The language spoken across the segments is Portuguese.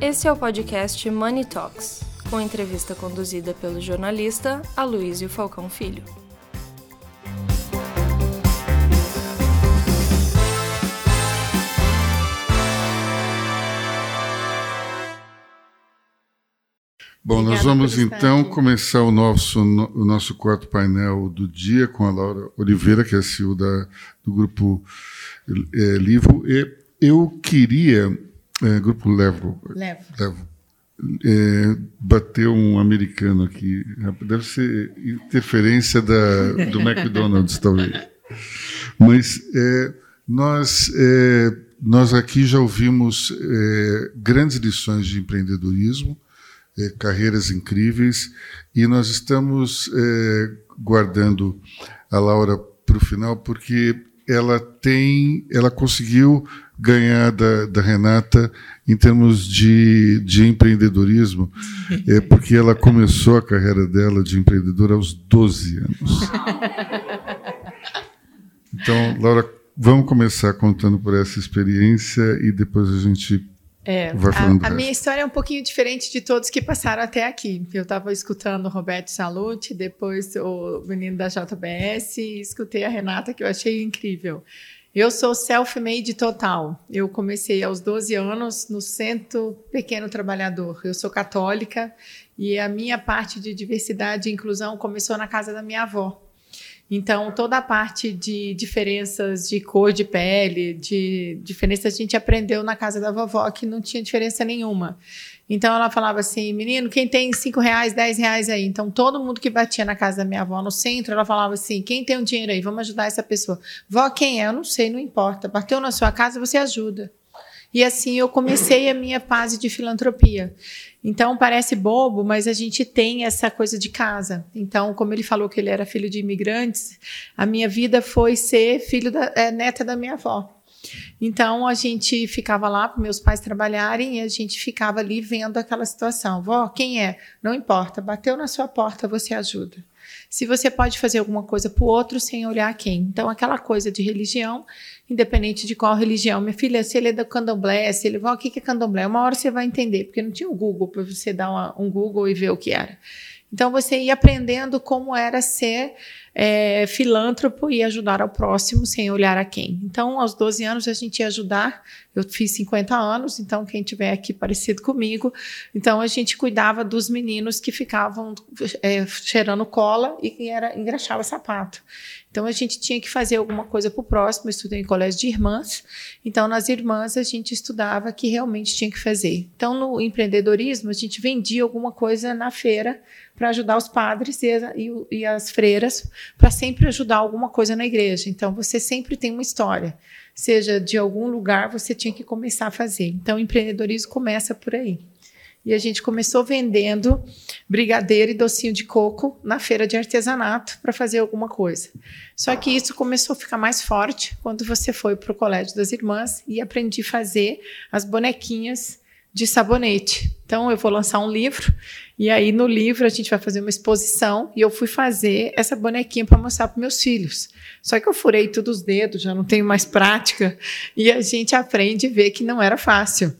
Esse é o podcast Money Talks, com entrevista conduzida pelo jornalista Aloysio Falcão Filho. Bom, nós vamos então começar o nosso, o nosso quarto painel do dia com a Laura Oliveira, que é a CEO da, do grupo é, Livro. E eu queria, é, grupo Levo, Levo. Levo é, bateu um americano aqui. Deve ser interferência da, do McDonald's, talvez. Mas é, nós, é, nós aqui já ouvimos é, grandes lições de empreendedorismo é, carreiras incríveis, e nós estamos é, guardando a Laura para o final, porque ela tem, ela conseguiu ganhar da, da Renata em termos de, de empreendedorismo, é porque ela começou a carreira dela de empreendedora aos 12 anos. Então, Laura, vamos começar contando por essa experiência e depois a gente é, a, a minha história é um pouquinho diferente de todos que passaram até aqui. Eu estava escutando o Roberto Salute, depois o menino da JBS, e escutei a Renata, que eu achei incrível. Eu sou self-made total. Eu comecei aos 12 anos no Centro Pequeno Trabalhador. Eu sou católica e a minha parte de diversidade e inclusão começou na casa da minha avó. Então, toda a parte de diferenças de cor de pele, de diferença, a gente aprendeu na casa da vovó, que não tinha diferença nenhuma. Então, ela falava assim, menino, quem tem cinco reais, dez reais aí? Então, todo mundo que batia na casa da minha avó no centro, ela falava assim, quem tem um dinheiro aí? Vamos ajudar essa pessoa. Vó, quem é? Eu não sei, não importa. Bateu na sua casa, você ajuda. E assim eu comecei a minha fase de filantropia. Então parece bobo, mas a gente tem essa coisa de casa. Então, como ele falou que ele era filho de imigrantes, a minha vida foi ser filho da é, neta da minha avó. Então a gente ficava lá para meus pais trabalharem e a gente ficava ali vendo aquela situação. Vó, quem é? Não importa, bateu na sua porta, você ajuda se você pode fazer alguma coisa para o outro sem olhar quem. Então, aquela coisa de religião, independente de qual religião. Minha filha, se ele é do candomblé, se ele vai, o que é candomblé? Uma hora você vai entender, porque não tinha o Google para você dar uma, um Google e ver o que era. Então, você ia aprendendo como era ser é, filântropo e ajudar ao próximo sem olhar a quem. Então, aos 12 anos, a gente ia ajudar. Eu fiz 50 anos, então, quem tiver aqui parecido comigo. Então, a gente cuidava dos meninos que ficavam é, cheirando cola e era, engraxava sapato. Então, a gente tinha que fazer alguma coisa para o próximo. Eu estudei em colégio de irmãs. Então, nas irmãs, a gente estudava que realmente tinha que fazer. Então, no empreendedorismo, a gente vendia alguma coisa na feira para ajudar os padres e, e, e as freiras para sempre ajudar alguma coisa na igreja. Então, você sempre tem uma história. Seja de algum lugar, você tinha que começar a fazer. Então, o empreendedorismo começa por aí. E a gente começou vendendo brigadeiro e docinho de coco na feira de artesanato para fazer alguma coisa. Só que isso começou a ficar mais forte quando você foi para o Colégio das Irmãs e aprendi a fazer as bonequinhas de sabonete. Então, eu vou lançar um livro, e aí no livro a gente vai fazer uma exposição, e eu fui fazer essa bonequinha para mostrar para meus filhos. Só que eu furei todos os dedos, já não tenho mais prática, e a gente aprende a ver que não era fácil.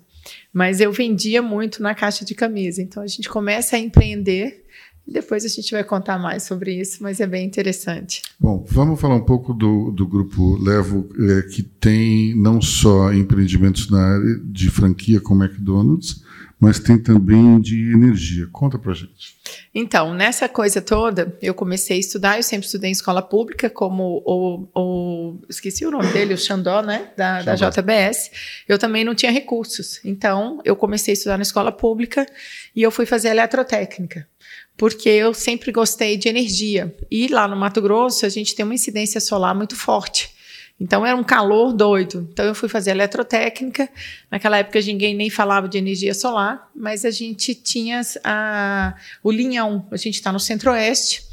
Mas eu vendia muito na caixa de camisa. Então, a gente começa a empreender depois a gente vai contar mais sobre isso, mas é bem interessante. Bom, vamos falar um pouco do, do grupo Levo, é, que tem não só empreendimentos na área de franquia como McDonald's, mas tem também de energia. Conta pra gente. Então, nessa coisa toda, eu comecei a estudar, eu sempre estudei em escola pública, como o, o esqueci o nome dele, o Xandó, né, da, da JBS. Eu também não tinha recursos. Então, eu comecei a estudar na escola pública e eu fui fazer eletrotécnica porque eu sempre gostei de energia. E lá no Mato Grosso a gente tem uma incidência solar muito forte. Então era um calor doido. Então eu fui fazer eletrotécnica. Naquela época ninguém nem falava de energia solar, mas a gente tinha a, o linhão. A gente está no centro-oeste.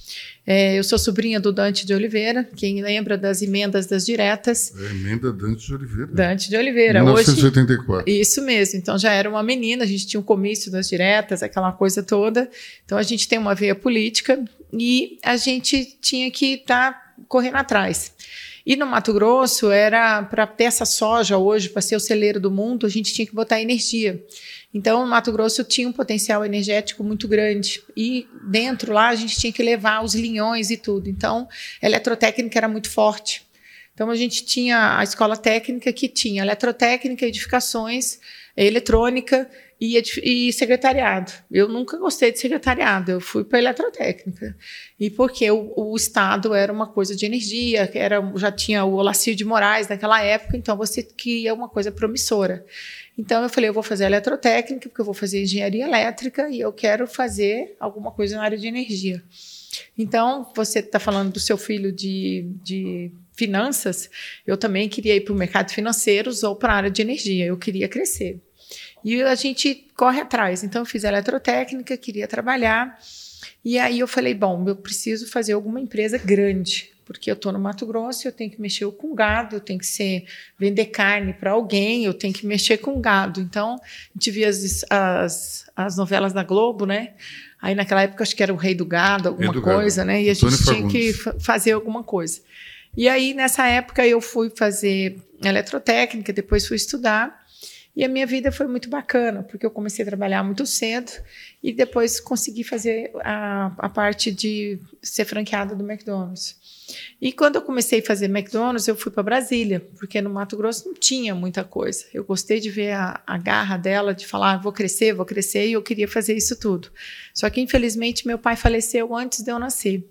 É, eu sou sobrinha do Dante de Oliveira, quem lembra das emendas das diretas. É, emenda Dante de Oliveira. Dante de Oliveira. 1984. Hoje, isso mesmo. Então já era uma menina, a gente tinha um comício das diretas, aquela coisa toda. Então a gente tem uma veia política e a gente tinha que estar tá correndo atrás. E no Mato Grosso, era para ter essa soja hoje, para ser o celeiro do mundo, a gente tinha que botar energia. Então, o Mato Grosso tinha um potencial energético muito grande. E dentro lá, a gente tinha que levar os linhões e tudo. Então, a eletrotécnica era muito forte. Então, a gente tinha a escola técnica que tinha eletrotécnica, edificações, eletrônica e, e, secretariado. Eu nunca gostei de secretariado, eu fui para eletrotécnica. E porque o, o, Estado era uma coisa de energia, era, já tinha o Olacir de Moraes naquela época, então você queria uma coisa promissora. Então eu falei, eu vou fazer eletrotécnica, porque eu vou fazer engenharia elétrica e eu quero fazer alguma coisa na área de energia. Então, você está falando do seu filho de, de finanças, eu também queria ir para o mercado financeiro ou para a área de energia, eu queria crescer. E a gente corre atrás. Então, eu fiz eletrotécnica, queria trabalhar. E aí eu falei, bom, eu preciso fazer alguma empresa grande, porque eu estou no Mato Grosso, eu tenho que mexer com gado, eu tenho que ser, vender carne para alguém, eu tenho que mexer com gado. Então, a gente via as, as, as novelas da Globo, né? Aí naquela época acho que era o Rei do Gado, alguma do coisa, gado. né? E a gente tinha que fazer alguma coisa. E aí, nessa época, eu fui fazer eletrotécnica, depois fui estudar. E a minha vida foi muito bacana, porque eu comecei a trabalhar muito cedo e depois consegui fazer a, a parte de ser franqueada do McDonald's. E quando eu comecei a fazer McDonald's, eu fui para Brasília, porque no Mato Grosso não tinha muita coisa. Eu gostei de ver a, a garra dela, de falar, ah, vou crescer, vou crescer, e eu queria fazer isso tudo. Só que, infelizmente, meu pai faleceu antes de eu nascer.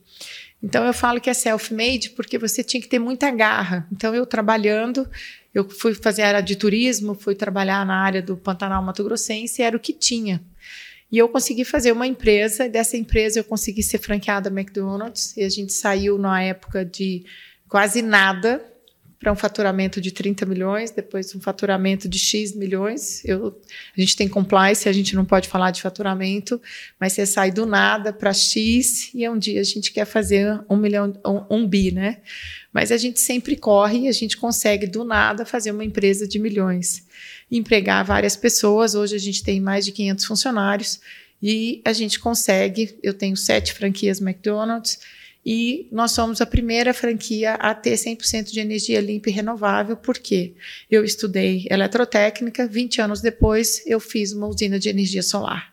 Então, eu falo que é self-made porque você tinha que ter muita garra. Então, eu trabalhando, eu fui fazer área de turismo, fui trabalhar na área do Pantanal Mato Grossense, era o que tinha. E eu consegui fazer uma empresa, dessa empresa eu consegui ser franqueada McDonald's, e a gente saiu na época de quase nada para um faturamento de 30 milhões, depois um faturamento de X milhões. Eu, a gente tem compliance, a gente não pode falar de faturamento, mas você sai do nada para X e um dia a gente quer fazer um milhão, um, um bi, né? Mas a gente sempre corre e a gente consegue do nada fazer uma empresa de milhões empregar várias pessoas. Hoje a gente tem mais de 500 funcionários e a gente consegue. Eu tenho sete franquias McDonald's e nós somos a primeira franquia a ter 100% de energia limpa e renovável, porque eu estudei eletrotécnica, 20 anos depois eu fiz uma usina de energia solar.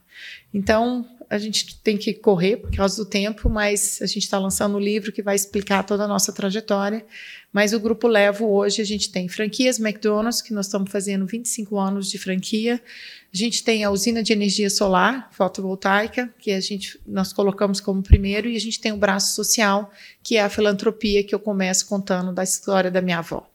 Então, a gente tem que correr por causa do tempo, mas a gente está lançando um livro que vai explicar toda a nossa trajetória. Mas o Grupo Levo hoje a gente tem franquias McDonald's, que nós estamos fazendo 25 anos de franquia. A gente tem a usina de energia solar fotovoltaica, que a gente nós colocamos como primeiro, e a gente tem o braço social, que é a filantropia que eu começo contando da história da minha avó.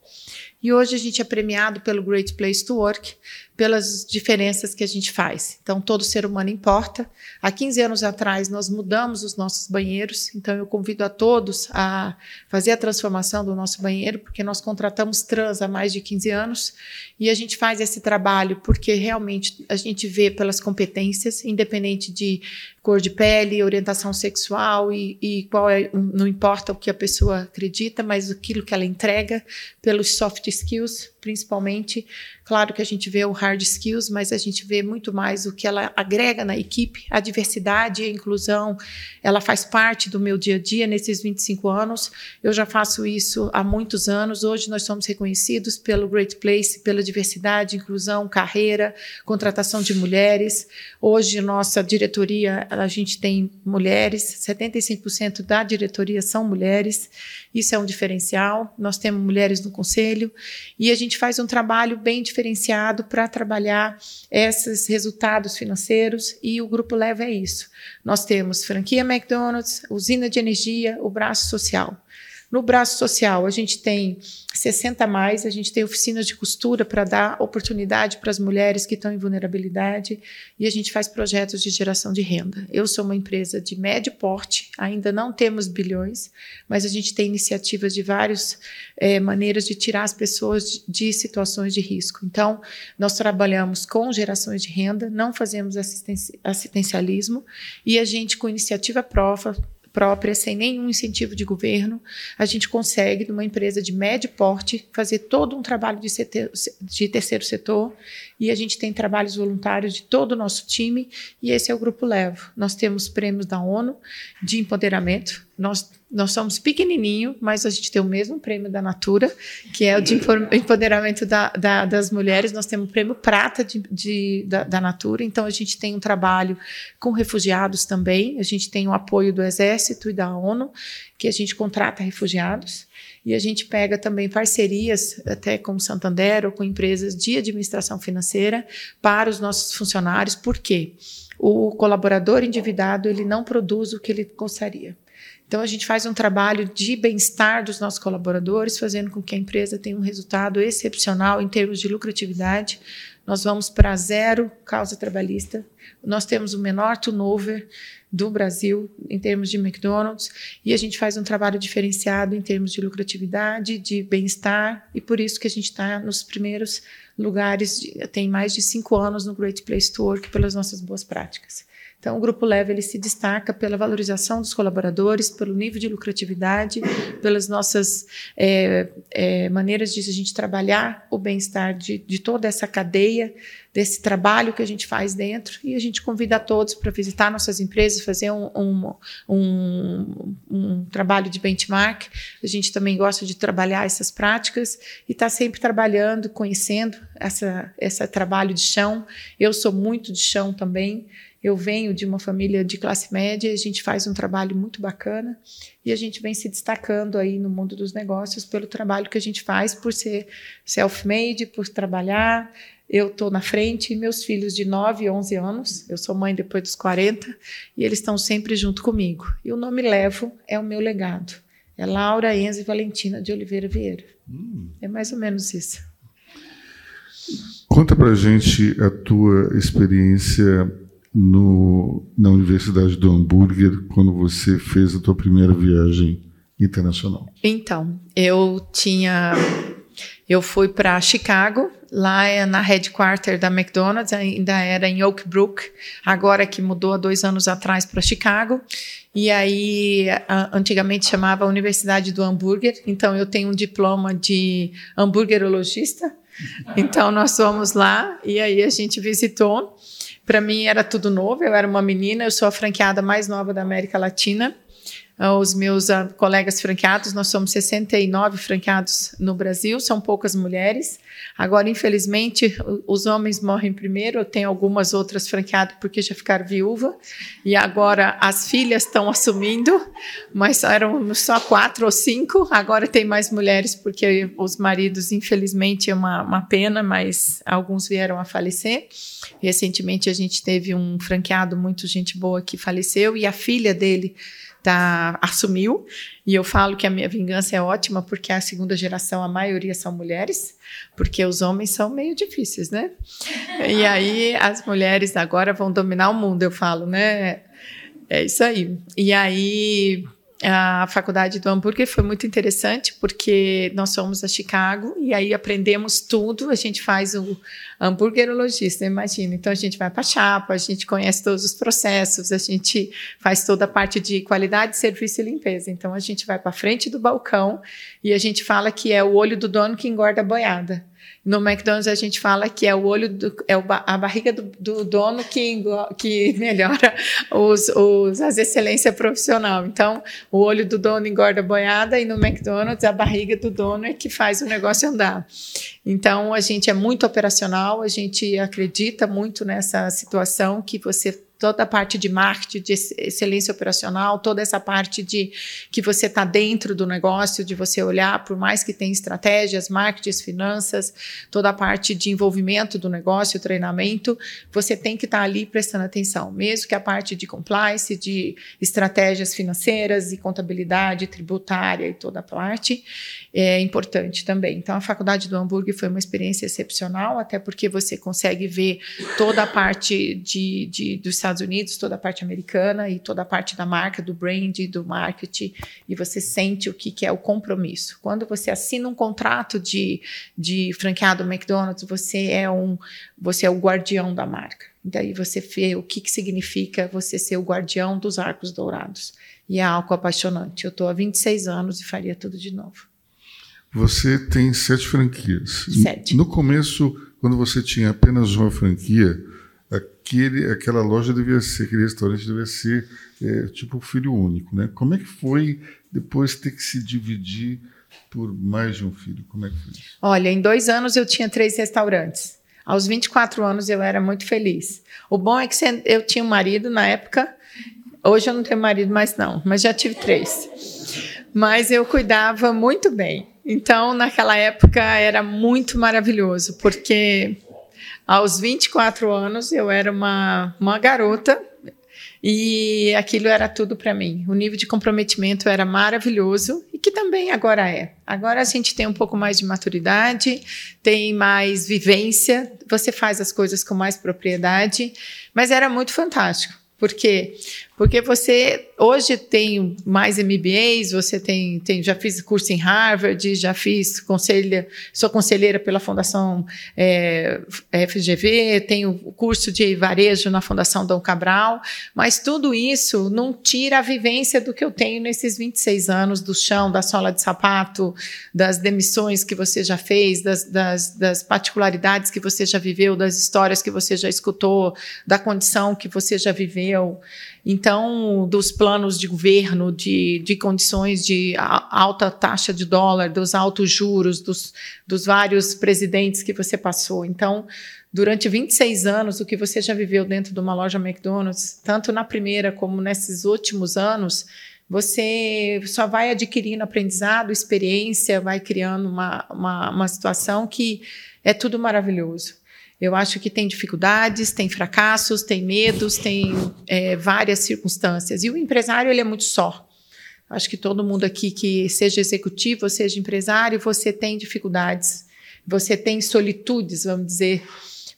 E hoje a gente é premiado pelo Great Place to Work, pelas diferenças que a gente faz. Então, todo ser humano importa. Há 15 anos atrás, nós mudamos os nossos banheiros, então eu convido a todos a fazer a transformação do nosso banheiro, porque nós contratamos trans há mais de 15 anos e a gente faz esse trabalho porque realmente a gente vê pelas competências, independente de cor de pele, orientação sexual e, e qual é, não importa o que a pessoa acredita, mas aquilo que ela entrega, pelos soft skills, principalmente. Claro que a gente vê o hard skills, mas a gente vê muito mais o que ela agrega na equipe, a diversidade e a inclusão. Ela faz parte do meu dia a dia nesses 25 anos. Eu já faço isso há muitos anos. Hoje nós somos reconhecidos pelo Great Place, pela diversidade, inclusão, carreira, contratação de mulheres. Hoje nossa diretoria, a gente tem mulheres, 75% da diretoria são mulheres. Isso é um diferencial. Nós temos mulheres no conselho e a gente faz um trabalho bem diferenciado para trabalhar esses resultados financeiros e o grupo leva é isso. Nós temos franquia McDonald's, usina de energia, o braço social. No braço social, a gente tem 60 mais, a gente tem oficinas de costura para dar oportunidade para as mulheres que estão em vulnerabilidade e a gente faz projetos de geração de renda. Eu sou uma empresa de médio porte, ainda não temos bilhões, mas a gente tem iniciativas de várias é, maneiras de tirar as pessoas de, de situações de risco. Então, nós trabalhamos com gerações de renda, não fazemos assistencialismo e a gente, com iniciativa própria, própria, sem nenhum incentivo de governo, a gente consegue, numa empresa de médio porte, fazer todo um trabalho de, de terceiro setor e a gente tem trabalhos voluntários de todo o nosso time e esse é o Grupo Levo. Nós temos prêmios da ONU de empoderamento, nós Nós somos pequenininho, mas a gente tem o mesmo prêmio da Natura, que é o de empoderamento da, da, das mulheres. Nós temos o prêmio prata de, de, da, da, Natura. Então, a gente tem um trabalho com refugiados também. A gente tem o apoio do Exército e da ONU, que a gente contrata refugiados. E a gente pega também parcerias, até com o Santander ou com empresas de administração financeira, para os nossos funcionários. Por quê? O colaborador endividado ele não produz o que ele gostaria. Então, a gente faz um trabalho de bem-estar dos nossos colaboradores, fazendo com que a empresa tenha um resultado excepcional em termos de lucratividade. Nós vamos para zero causa trabalhista. Nós temos o menor turnover do Brasil em termos de McDonald's e a gente faz um trabalho diferenciado em termos de lucratividade, de bem-estar e por isso que a gente está nos primeiros lugares, de, tem mais de cinco anos no Great Place to Work pelas nossas boas práticas. Então, o Grupo Leve ele se destaca pela valorização dos colaboradores, pelo nível de lucratividade, pelas nossas é, é, maneiras de a gente trabalhar o bem-estar de, de toda essa cadeia, desse trabalho que a gente faz dentro. E a gente convida a todos para visitar nossas empresas, fazer um, um, um, um trabalho de benchmark. A gente também gosta de trabalhar essas práticas e está sempre trabalhando, conhecendo essa, esse trabalho de chão. Eu sou muito de chão também. Eu venho de uma família de classe média, a gente faz um trabalho muito bacana e a gente vem se destacando aí no mundo dos negócios pelo trabalho que a gente faz, por ser self-made, por trabalhar. Eu estou na frente e meus filhos de 9 e 11 anos, eu sou mãe depois dos 40, e eles estão sempre junto comigo. E o nome Levo é o meu legado. É Laura Enzo e Valentina de Oliveira Vieira. Hum. É mais ou menos isso. Conta pra gente a tua experiência no, na Universidade do Hambúrguer quando você fez a tua primeira viagem internacional? Então, eu tinha eu fui para Chicago, lá é na headquarter da McDonald's, ainda era em Oak Brook, agora que mudou há dois anos atrás para Chicago. E aí, antigamente chamava Universidade do Hambúrguer, então eu tenho um diploma de hambúrguerologista. Então nós fomos lá e aí a gente visitou. Para mim era tudo novo, eu era uma menina, eu sou a franqueada mais nova da América Latina. Ah, os meus uh, colegas franqueados, nós somos 69 franqueados no Brasil, são poucas mulheres. Agora, infelizmente, os homens morrem primeiro, eu tenho algumas outras franqueadas porque já ficaram viúva, e agora as filhas estão assumindo, mas eram só quatro ou cinco, agora tem mais mulheres porque os maridos, infelizmente, é uma, uma pena, mas alguns vieram a falecer. Recentemente a gente teve um franqueado muito gente boa que faleceu, e a filha dele tá, assumiu. E eu falo que a minha vingança é ótima porque a segunda geração, a maioria são mulheres, porque os homens são meio difíceis, né? E aí as mulheres agora vão dominar o mundo, eu falo, né? É isso aí. E aí a faculdade do hambúrguer foi muito interessante porque nós fomos a Chicago e aí aprendemos tudo. A gente faz o hambúrguerologista, imagina. Então a gente vai para a chapa, a gente conhece todos os processos, a gente faz toda a parte de qualidade, serviço e limpeza. Então a gente vai para frente do balcão e a gente fala que é o olho do dono que engorda a boiada. No McDonald's a gente fala que é o olho do, é a barriga do, do dono que, que melhora os, os, as excelências profissional. Então, o olho do dono engorda a boiada e no McDonald's a barriga do dono é que faz o negócio andar. Então, a gente é muito operacional, a gente acredita muito nessa situação que você toda a parte de marketing, de excelência operacional, toda essa parte de que você está dentro do negócio, de você olhar, por mais que tenha estratégias, marketing, finanças, toda a parte de envolvimento do negócio, treinamento, você tem que estar tá ali prestando atenção, mesmo que a parte de compliance, de estratégias financeiras e contabilidade tributária e toda a parte é importante também. Então, a faculdade do hambúrguer foi uma experiência excepcional, até porque você consegue ver toda a parte de, de Estados Unidos, toda a parte americana e toda a parte da marca, do brand, do marketing, e você sente o que, que é o compromisso. Quando você assina um contrato de, de franqueado McDonald's, você é um você é o guardião da marca. Daí você vê o que, que significa você ser o guardião dos arcos dourados. E é algo apaixonante. Eu estou há 26 anos e faria tudo de novo. Você tem sete franquias. Sete. No começo, quando você tinha apenas uma franquia, aquele, aquela loja devia ser, aquele restaurante devia ser é, tipo filho único, né? Como é que foi depois ter que se dividir por mais de um filho? Como é que foi isso? Olha, em dois anos eu tinha três restaurantes. Aos 24 anos eu era muito feliz. O bom é que eu tinha um marido na época. Hoje eu não tenho marido mais não, mas já tive três. Mas eu cuidava muito bem. Então, naquela época era muito maravilhoso, porque aos 24 anos eu era uma, uma garota e aquilo era tudo para mim. O nível de comprometimento era maravilhoso e que também agora é. Agora a gente tem um pouco mais de maturidade, tem mais vivência, você faz as coisas com mais propriedade, mas era muito fantástico. Por quê? Porque você hoje tem mais MBAs, você tem, tem já fiz curso em Harvard, já fiz conselha, sou conselheira pela Fundação é, FGV, tenho curso de varejo na Fundação Dom Cabral, mas tudo isso não tira a vivência do que eu tenho nesses 26 anos do chão, da sola de sapato, das demissões que você já fez, das, das, das particularidades que você já viveu, das histórias que você já escutou, da condição que você já viveu. Então, dos planos de governo, de, de condições de alta taxa de dólar, dos altos juros, dos, dos vários presidentes que você passou. Então, durante 26 anos, o que você já viveu dentro de uma loja McDonald's, tanto na primeira como nesses últimos anos, você só vai adquirindo aprendizado, experiência, vai criando uma, uma, uma situação que é tudo maravilhoso. Eu acho que tem dificuldades, tem fracassos, tem medos, tem é, várias circunstâncias. E o empresário ele é muito só. Acho que todo mundo aqui que seja executivo seja empresário, você tem dificuldades, você tem solitudes, vamos dizer.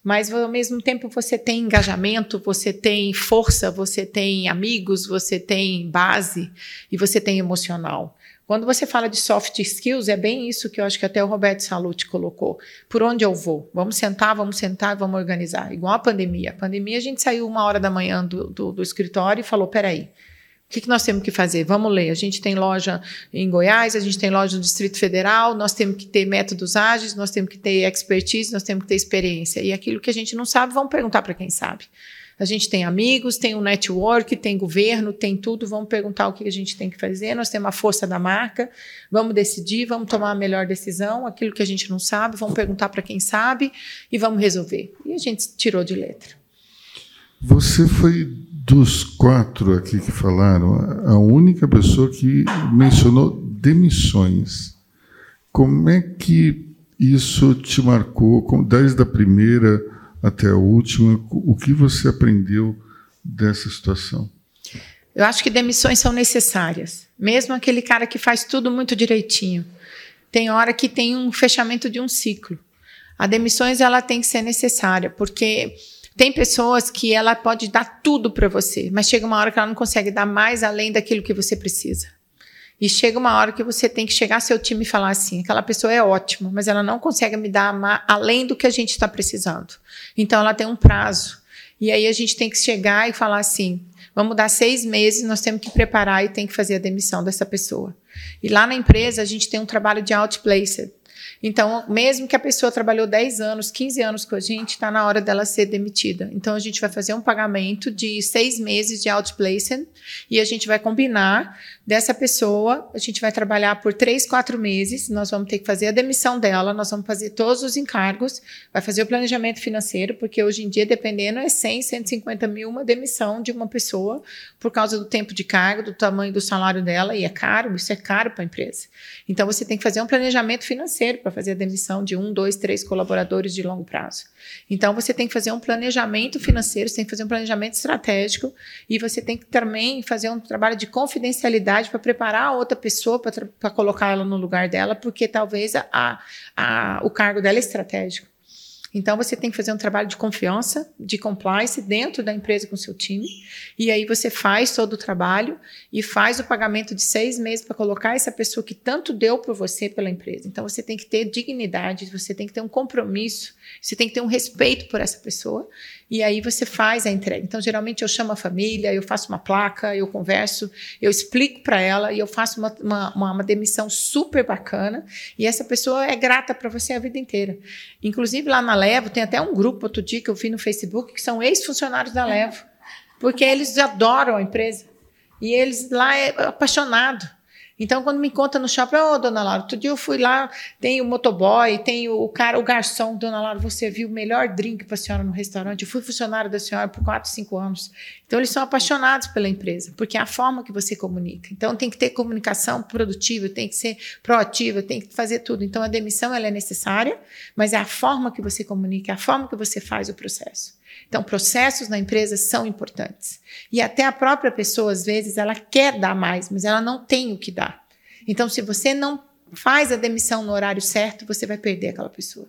Mas ao mesmo tempo você tem engajamento, você tem força, você tem amigos, você tem base e você tem emocional. Quando você fala de soft skills, é bem isso que eu acho que até o Roberto Salute colocou. Por onde eu vou? Vamos sentar, vamos sentar, vamos organizar. Igual a pandemia. A pandemia, a gente saiu uma hora da manhã do, do, do escritório e falou: peraí, o que, que, nós temos que fazer? Vamos ler. A gente tem loja em Goiás, a gente tem loja no Distrito Federal, nós temos que ter métodos ágeis, nós temos que ter expertise, nós temos que ter experiência. E aquilo que a gente não sabe, vamos perguntar para quem sabe. A gente tem amigos, tem um network, tem governo, tem tudo. Vamos perguntar o que a gente tem que fazer. Nós temos a força da marca. Vamos decidir, vamos tomar a melhor decisão. Aquilo que a gente não sabe, vamos perguntar para quem sabe e vamos resolver. E a gente tirou de letra. Você foi dos quatro aqui que falaram a única pessoa que mencionou demissões. Como é que isso te marcou desde a primeira até a última. O que você aprendeu dessa situação? Eu acho que demissões são necessárias. Mesmo aquele cara que faz tudo muito direitinho. Tem hora que tem um fechamento de um ciclo. A demissões ela tem que ser necessária, porque tem pessoas que ela pode dar tudo para você, mas chega uma hora que ela não consegue dar mais além daquilo que você precisa. E chega uma hora que você tem que chegar seu time e falar assim: aquela pessoa é ótima, mas ela não consegue me dar além do que a gente está precisando. Então ela tem um prazo. E aí a gente tem que chegar e falar assim: vamos dar seis meses, nós temos que preparar e tem que fazer a demissão dessa pessoa. E lá na empresa a gente tem um trabalho de outplaced. Então, mesmo que a pessoa trabalhou 10 anos, 15 anos com a gente, está na hora dela ser demitida. Então, a gente vai fazer um pagamento de seis meses de outplacement e a gente vai combinar dessa pessoa, a gente vai trabalhar por três, quatro meses, nós vamos ter que fazer a demissão dela, nós vamos fazer todos os encargos, vai fazer o planejamento financeiro, porque hoje em dia, dependendo, é 100, 150 mil uma demissão de uma pessoa por causa do tempo de cargo, do tamanho do salário dela, e é caro, isso é caro para a empresa. Então, você tem que fazer um planejamento financeiro para fazer a demissão de um, dois, três colaboradores de longo prazo. Então, você tem que fazer um planejamento financeiro, você tem que fazer um planejamento estratégico e você tem que também fazer um trabalho de confidencialidade para preparar a outra pessoa para colocar ela no lugar dela, porque talvez a, a, o cargo dela é estratégico. Então você tem que fazer um trabalho de confiança, de compliance dentro da empresa com seu time. E aí você faz todo o trabalho e faz o pagamento de seis meses para colocar essa pessoa que tanto deu por você pela empresa. Então você tem que ter dignidade, você tem que ter um compromisso, você tem que ter um respeito por essa pessoa e aí você faz a entrega. Então, geralmente eu chamo a família, eu faço uma placa, eu converso, eu explico para ela e eu faço uma, uma, uma, demissão super bacana. E essa pessoa é grata para você a vida inteira. Inclusive, lá na Levo, tem até um grupo outro dia que eu vi no Facebook que são ex-funcionários da Levo, porque eles adoram a empresa. E eles lá é apaixonado. Então, quando me conta no shopping, ô, oh, dona Laura, outro dia eu fui lá, tem o motoboy, tem o cara, o garçom, dona Laura, você viu o melhor drink para a senhora no restaurante. Eu fui funcionário da senhora por 4, 5 anos. Então, eles são apaixonados pela empresa, porque é a forma que você comunica. Então, tem que ter comunicação produtiva, tem que ser proativa, tem que fazer tudo. Então, a demissão ela é necessária, mas é a forma que você comunica, é a forma que você faz o processo. Então, processos na empresa são importantes. E até a própria pessoa, às vezes, ela quer dar mais, mas ela não tem o que dar. Então, se você não faz a demissão no horário certo, você vai perder aquela pessoa.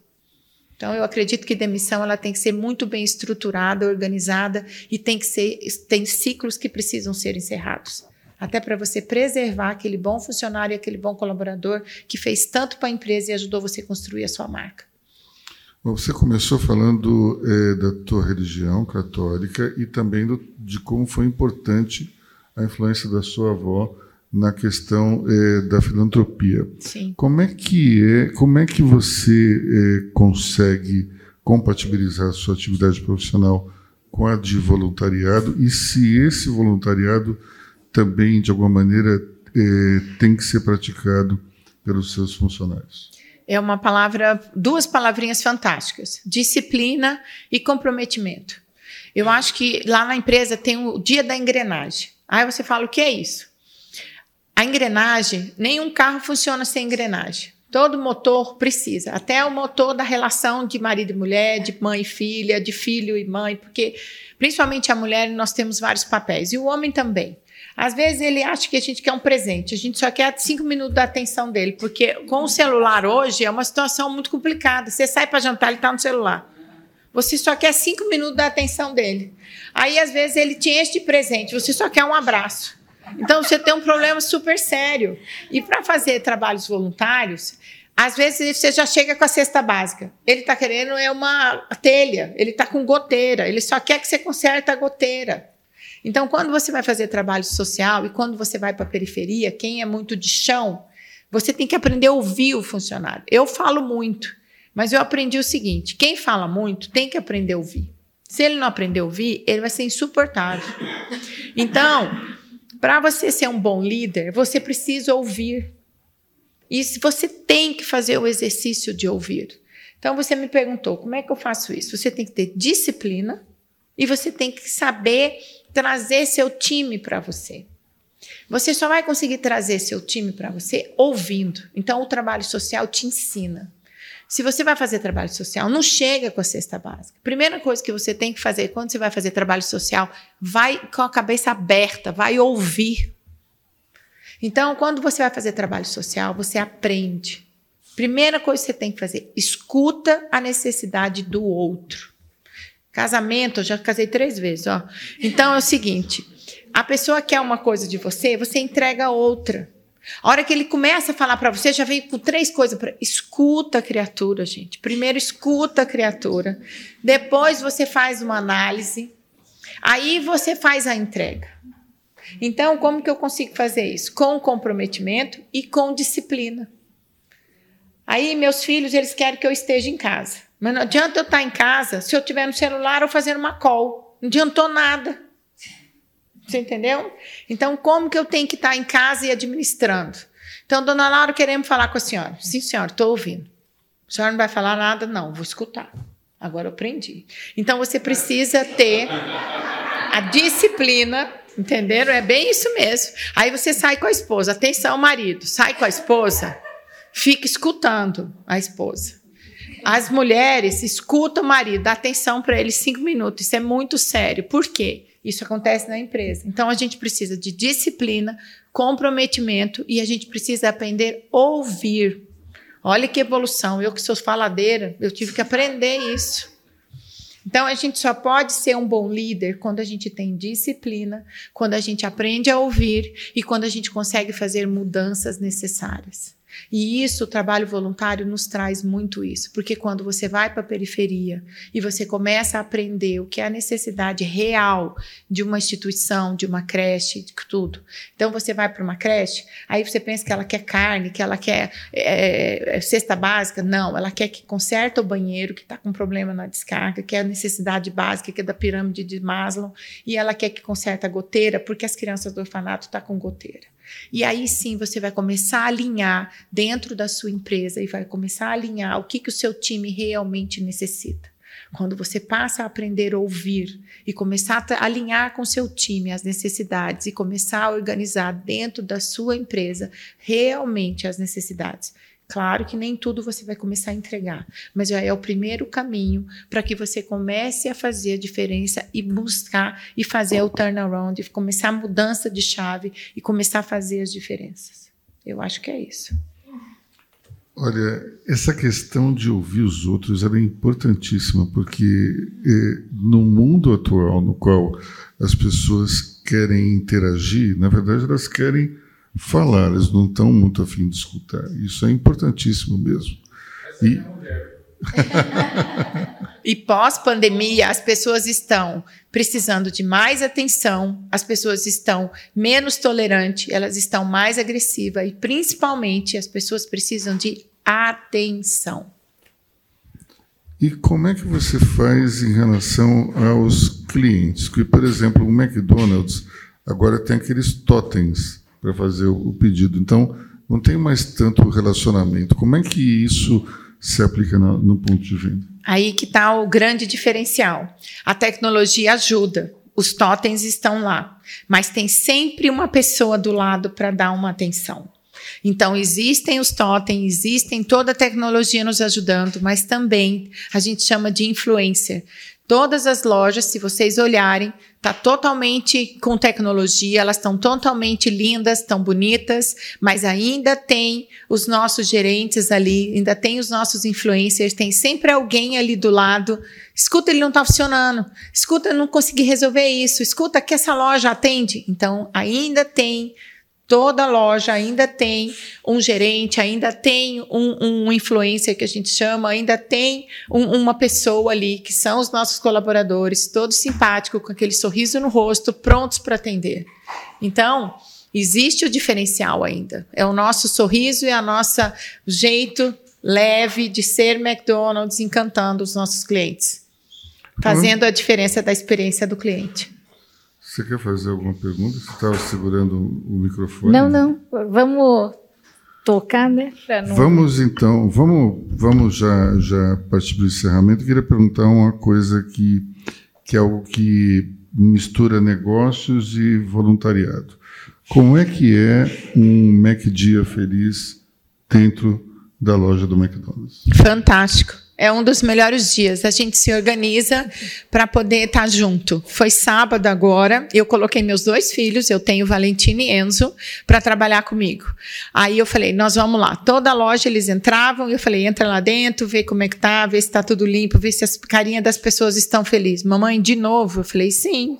Então, eu acredito que demissão ela tem que ser muito bem estruturada, organizada e tem que ser tem ciclos que precisam ser encerrados. Até para você preservar aquele bom funcionário, aquele bom colaborador que fez tanto para a empresa e ajudou você a construir a sua marca. Você começou falando é, da tua religião católica e também do, de como foi importante a influência da sua avó na questão é, da filantropia. Sim. Como é que é, como é que você é, consegue compatibilizar a sua atividade profissional com a de voluntariado e se esse voluntariado também de alguma maneira é, tem que ser praticado pelos seus funcionários? É uma palavra, duas palavrinhas fantásticas: disciplina e comprometimento. Eu acho que lá na empresa tem o dia da engrenagem. Aí você fala: o que é isso? A engrenagem, nenhum carro funciona sem engrenagem. Todo motor precisa, até o motor da relação de marido e mulher, de mãe e filha, de filho e mãe, porque principalmente a mulher nós temos vários papéis e o homem também. Às vezes ele acha que a gente quer um presente, a gente só quer cinco minutos da atenção dele, porque com o celular hoje é uma situação muito complicada. Você sai para jantar, ele está no celular. Você só quer cinco minutos da atenção dele. Aí, às vezes, ele te enche de presente, você só quer um abraço. Então, você tem um problema super sério. E para fazer trabalhos voluntários, às vezes você já chega com a cesta básica. Ele está querendo é uma telha, ele está com goteira, ele só quer que você conserte a goteira. Então, quando você vai fazer trabalho social e quando você vai para a periferia, quem é muito de chão, você tem que aprender a ouvir o funcionário. Eu falo muito, mas eu aprendi o seguinte: quem fala muito tem que aprender a ouvir. Se ele não aprender a ouvir, ele vai ser insuportável. Então, para você ser um bom líder, você precisa ouvir. E você tem que fazer o exercício de ouvir. Então, você me perguntou: como é que eu faço isso? Você tem que ter disciplina e você tem que saber trazer seu time para você. Você só vai conseguir trazer seu time para você ouvindo. Então, o trabalho social te ensina. Se você vai fazer trabalho social, não chega com a cesta básica. Primeira coisa que você tem que fazer quando você vai fazer trabalho social, vai com a cabeça aberta, vai ouvir. Então, quando você vai fazer trabalho social, você aprende. Primeira coisa que você tem que fazer, escuta a necessidade do outro. Casamento, eu já casei três vezes, ó. Então é o seguinte: a pessoa quer uma coisa de você, você entrega outra. A hora que ele começa a falar para você, já vem com três coisas para escuta a criatura, gente. Primeiro escuta a criatura, depois você faz uma análise, aí você faz a entrega. Então, como que eu consigo fazer isso? Com comprometimento e com disciplina. Aí meus filhos, eles querem que eu esteja em casa. Mas não adianta eu estar em casa se eu estiver no celular ou fazendo uma call. Não adiantou nada. Você entendeu? Então, como que eu tenho que estar em casa e administrando? Então, dona Laura, queremos falar com a senhora. Sim, senhora, estou ouvindo. A senhora não vai falar nada? Não, vou escutar. Agora eu aprendi. Então, você precisa ter a disciplina, entenderam? É bem isso mesmo. Aí você sai com a esposa. Atenção, marido. Sai com a esposa, fica escutando a esposa. As mulheres escutam o marido, dá atenção para ele cinco minutos. Isso é muito sério. Por quê? Isso acontece na empresa. Então a gente precisa de disciplina, comprometimento e a gente precisa aprender a ouvir. Olha que evolução. Eu que sou faladeira, eu tive que aprender isso. Então a gente só pode ser um bom líder quando a gente tem disciplina, quando a gente aprende a ouvir e quando a gente consegue fazer mudanças necessárias. E isso, o trabalho voluntário nos traz muito isso, porque quando você vai para a periferia e você começa a aprender o que é a necessidade real de uma instituição, de uma creche, de tudo. Então você vai para uma creche, aí você pensa que ela quer carne, que ela quer é, cesta básica. Não, ela quer que conserta o banheiro que está com problema na descarga, que é a necessidade básica, que é da pirâmide de Maslow, e ela quer que conserta a goteira, porque as crianças do orfanato estão tá com goteira. E aí sim você vai começar a alinhar dentro da sua empresa e vai começar a alinhar o que, que o seu time realmente necessita. Quando você passa a aprender a ouvir e começar a alinhar com seu time as necessidades e começar a organizar dentro da sua empresa realmente as necessidades. Claro que nem tudo você vai começar a entregar, mas já é o primeiro caminho para que você comece a fazer a diferença e buscar e fazer o turnaround, e começar a mudança de chave e começar a fazer as diferenças. Eu acho que é isso. Olha, essa questão de ouvir os outros é importantíssima, porque é, no mundo atual no qual as pessoas querem interagir, na verdade elas querem falar, elas não estão muito afim de escutar. Isso é importantíssimo mesmo. E... e pós-pandemia, as pessoas estão precisando de mais atenção, as pessoas estão menos tolerantes, elas estão mais agressivas e, principalmente, as pessoas precisam de atenção. E como é que você faz em relação aos clientes? Que, por exemplo, o McDonald's agora tem aqueles totens para fazer o pedido. Então, não tem mais tanto relacionamento. Como é que isso se aplica no, no ponto de venda? Aí que está o grande diferencial. A tecnologia ajuda. Os totens estão lá, mas tem sempre uma pessoa do lado para dar uma atenção. Então, existem os totens, existem toda a tecnologia nos ajudando, mas também a gente chama de influencer. Todas as lojas, se vocês olharem, tá totalmente com tecnologia, elas estão totalmente lindas, tão bonitas, mas ainda tem os nossos gerentes ali, ainda tem os nossos influencers, tem sempre alguém ali do lado. Escuta, ele não está funcionando. Escuta, eu não consegui resolver isso. Escuta que essa loja atende. Então, ainda tem Toda loja ainda tem um gerente, ainda tem um, um influencer que a gente chama, ainda tem um, uma pessoa ali que são os nossos colaboradores, todos simpáticos, com aquele sorriso no rosto, prontos para atender. Então, existe o diferencial ainda. É o nosso sorriso e a nossa jeito leve de ser McDonald's encantando os nossos clientes, fazendo a diferença da experiência do cliente. Você quer fazer alguma pergunta? Você estava segurando o microfone? Não, não. Vamos tocar, né? Não... Vamos então, vamos, vamos já, já partir para o encerramento. Eu queria perguntar uma coisa que, que é algo que mistura negócios e voluntariado. Como é que é um Mac Dia feliz dentro da loja do McDonald's? Fantástico é um dos melhores dias. A gente se organiza para poder estar tá junto. Foi sábado agora, eu coloquei meus dois filhos, eu tenho Valentina e Enzo, para trabalhar comigo. Aí eu falei, nós vamos lá. Toda loja eles entravam, eu falei, entra lá dentro, vê como é que tá, vê se está tudo limpo, vê se as carinhas das pessoas estão felizes. Mamãe, de novo? Eu falei, sim.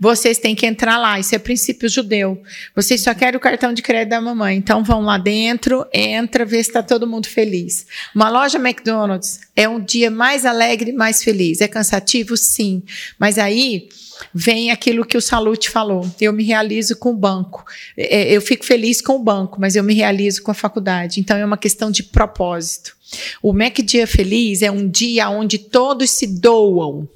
Vocês têm que entrar lá, isso é princípio judeu. Vocês só querem o cartão de crédito da mamãe, então vão lá dentro, entra, vê se está todo mundo feliz. Uma loja McDonald's é um dia mais alegre, mais feliz. É cansativo, sim, mas aí vem aquilo que o Salute falou. Eu me realizo com o banco. É, eu fico feliz com o banco, mas eu me realizo com a faculdade. Então é uma questão de propósito. O Mac Dia Feliz é um dia onde todos se doam.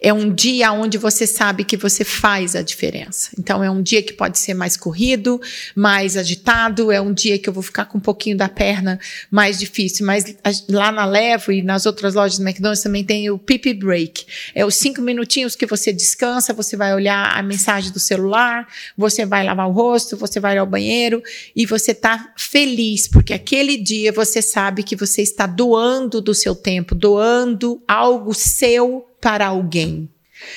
É um dia onde você sabe que você faz a diferença. Então, é um dia que pode ser mais corrido, mais agitado, é um dia que eu vou ficar com um pouquinho da perna mais difícil. Mas lá na Levo e nas outras lojas do McDonald's também tem o Pip Break. É os cinco minutinhos que você descansa, você vai olhar a mensagem do celular, você vai lavar o rosto, você vai ao banheiro e você está feliz, porque aquele dia você sabe que você está doando do seu tempo, doando algo seu para alguém.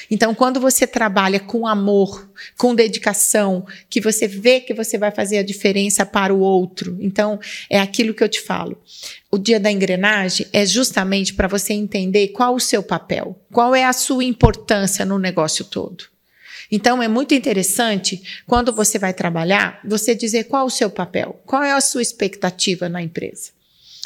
Então, quando você trabalha com amor, com dedicação, que você vê que você vai fazer a diferença para o outro, então é aquilo que eu te falo. O dia da engrenagem é justamente para você entender qual o seu papel, qual é a sua importância no negócio todo. Então é muito interessante quando você vai trabalhar, você dizer qual o seu papel, qual é a sua expectativa na empresa,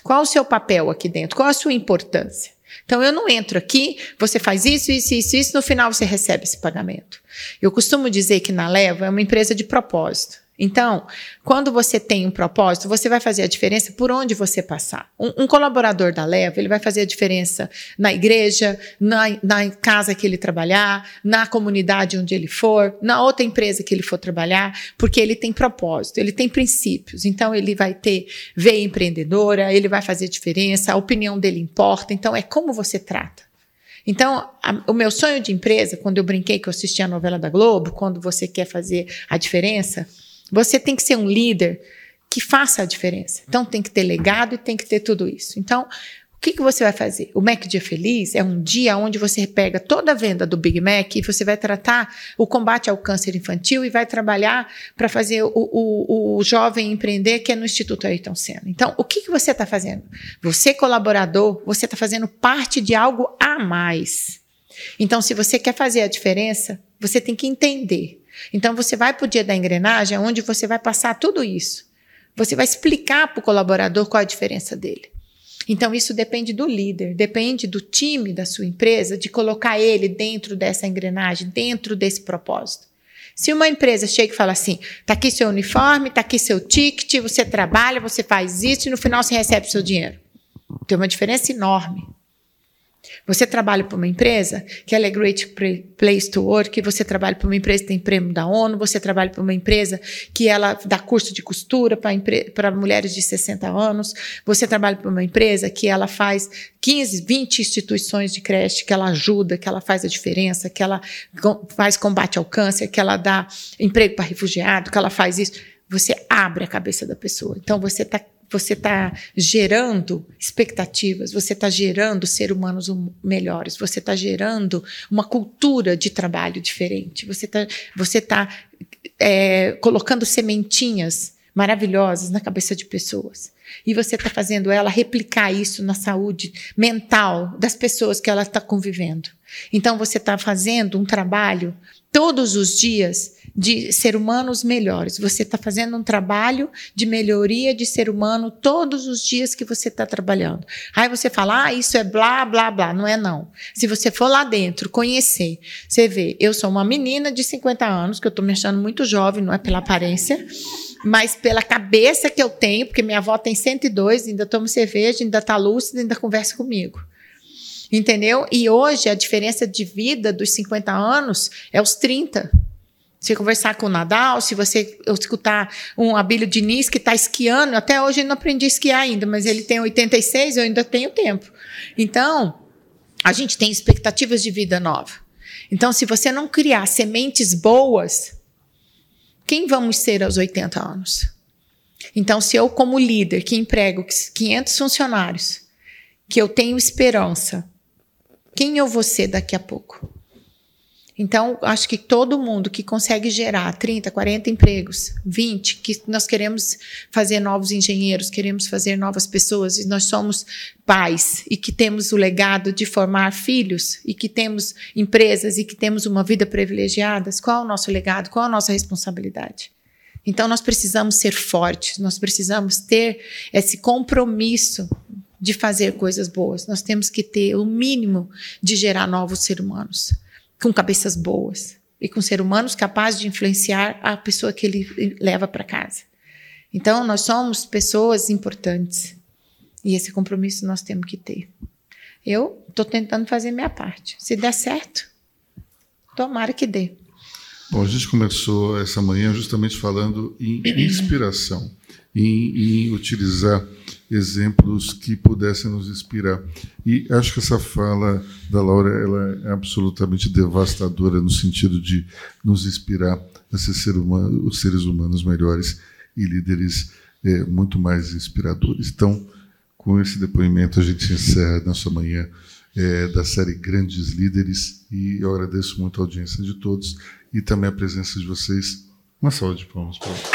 qual o seu papel aqui dentro, qual a sua importância. Então eu não entro aqui, você faz isso, isso, isso, isso, no final você recebe esse pagamento. Eu costumo dizer que na Leva é uma empresa de propósito. Então, quando você tem um propósito, você vai fazer a diferença por onde você passar. Um, um colaborador da Leva, ele vai fazer a diferença na igreja, na, na, casa que ele trabalhar, na comunidade onde ele for, na outra empresa que ele for trabalhar, porque ele tem propósito, ele tem princípios. Então, ele vai ter veia empreendedora, ele vai fazer diferença, a opinião dele importa. Então, é como você trata. Então, a, o meu sonho de empresa, quando eu brinquei que eu assisti a novela da Globo, quando você quer fazer a diferença, você tem que ser um líder que faça a diferença. Então, tem que ter legado e tem que ter tudo isso. Então, o que, que você vai fazer? O Mac Dia Feliz é um dia onde você pega toda a venda do Big Mac e você vai tratar o combate ao câncer infantil e vai trabalhar para fazer o, o, o, jovem empreender que é no Instituto Ayrton Senna. Então, o que, que você está fazendo? Você, colaborador, você está fazendo parte de algo a mais. Então, se você quer fazer a diferença, você tem que entender então você vai para o dia da engrenagem, onde você vai passar tudo isso. Você vai explicar para o colaborador qual a diferença dele. Então isso depende do líder, depende do time da sua empresa de colocar ele dentro dessa engrenagem, dentro desse propósito. Se uma empresa chega e fala assim: tá aqui seu uniforme, tá aqui seu ticket, você trabalha, você faz isso e no final você recebe seu dinheiro. Tem uma diferença enorme. Você trabalha para uma empresa que ela é great place to work, você trabalha para uma empresa que tem prêmio da ONU, você trabalha para uma empresa que ela dá curso de costura para mulheres de 60 anos, você trabalha para uma empresa que ela faz 15, 20 instituições de creche, que ela ajuda, que ela faz a diferença, que ela faz combate ao câncer, que ela dá emprego para refugiado, que ela faz isso. Você abre a cabeça da pessoa. Então você está você está gerando expectativas, você está gerando seres humanos melhores, você está gerando uma cultura de trabalho diferente, você está você tá, é, colocando sementinhas maravilhosas na cabeça de pessoas. E você está fazendo ela replicar isso na saúde mental das pessoas que ela está convivendo. Então você está fazendo um trabalho todos os dias de ser humanos melhores. Você está fazendo um trabalho de melhoria de ser humano todos os dias que você está trabalhando. Aí você fala, ah, isso é blá, blá, blá. Não é, não. Se você for lá dentro, conhecer, você vê, eu sou uma menina de 50 anos, que eu estou me achando muito jovem, não é pela aparência, mas pela cabeça que eu tenho, porque minha avó tem 102, ainda toma cerveja, ainda está lúcida, ainda conversa comigo. Entendeu? E hoje a diferença de vida dos 50 anos é os 30. Você conversar com o Nadal, se você escutar um Abílio Diniz que está esquiando, até hoje eu não aprendi a esquiar ainda, mas ele tem 86, eu ainda tenho tempo. Então, a gente tem expectativas de vida nova. Então, se você não criar sementes boas, quem vamos ser aos 80 anos? Então, se eu, como líder, que emprego 500 funcionários, que eu tenho esperança, quem eu vou ser daqui a pouco? Então, acho que todo mundo que consegue gerar 30, 40 empregos, 20, que nós queremos fazer novos engenheiros, queremos fazer novas pessoas, e nós somos pais, e que temos o legado de formar filhos, e que temos empresas, e que temos uma vida privilegiada, qual é o nosso legado, qual é a nossa responsabilidade? Então, nós precisamos ser fortes, nós precisamos ter esse compromisso de fazer coisas boas, nós temos que ter o mínimo de gerar novos seres humanos com cabeças boas e com seres humanos capazes de influenciar a pessoa que ele leva para casa. Então, nós somos pessoas importantes e esse compromisso nós temos que ter. Eu estou tentando fazer minha parte. Se der certo, tomara que dê. Bom, a gente começou essa manhã justamente falando em inspiração, em, em utilizar exemplos que pudessem nos inspirar. E acho que essa fala da Laura ela é absolutamente devastadora no sentido de nos inspirar a ser ser humano, seres humanos melhores e líderes é, muito mais inspiradores. Então, com esse depoimento, a gente encerra nossa manhã é, da série Grandes Líderes e eu agradeço muito a audiência de todos e também a presença de vocês. Uma salva de palmas para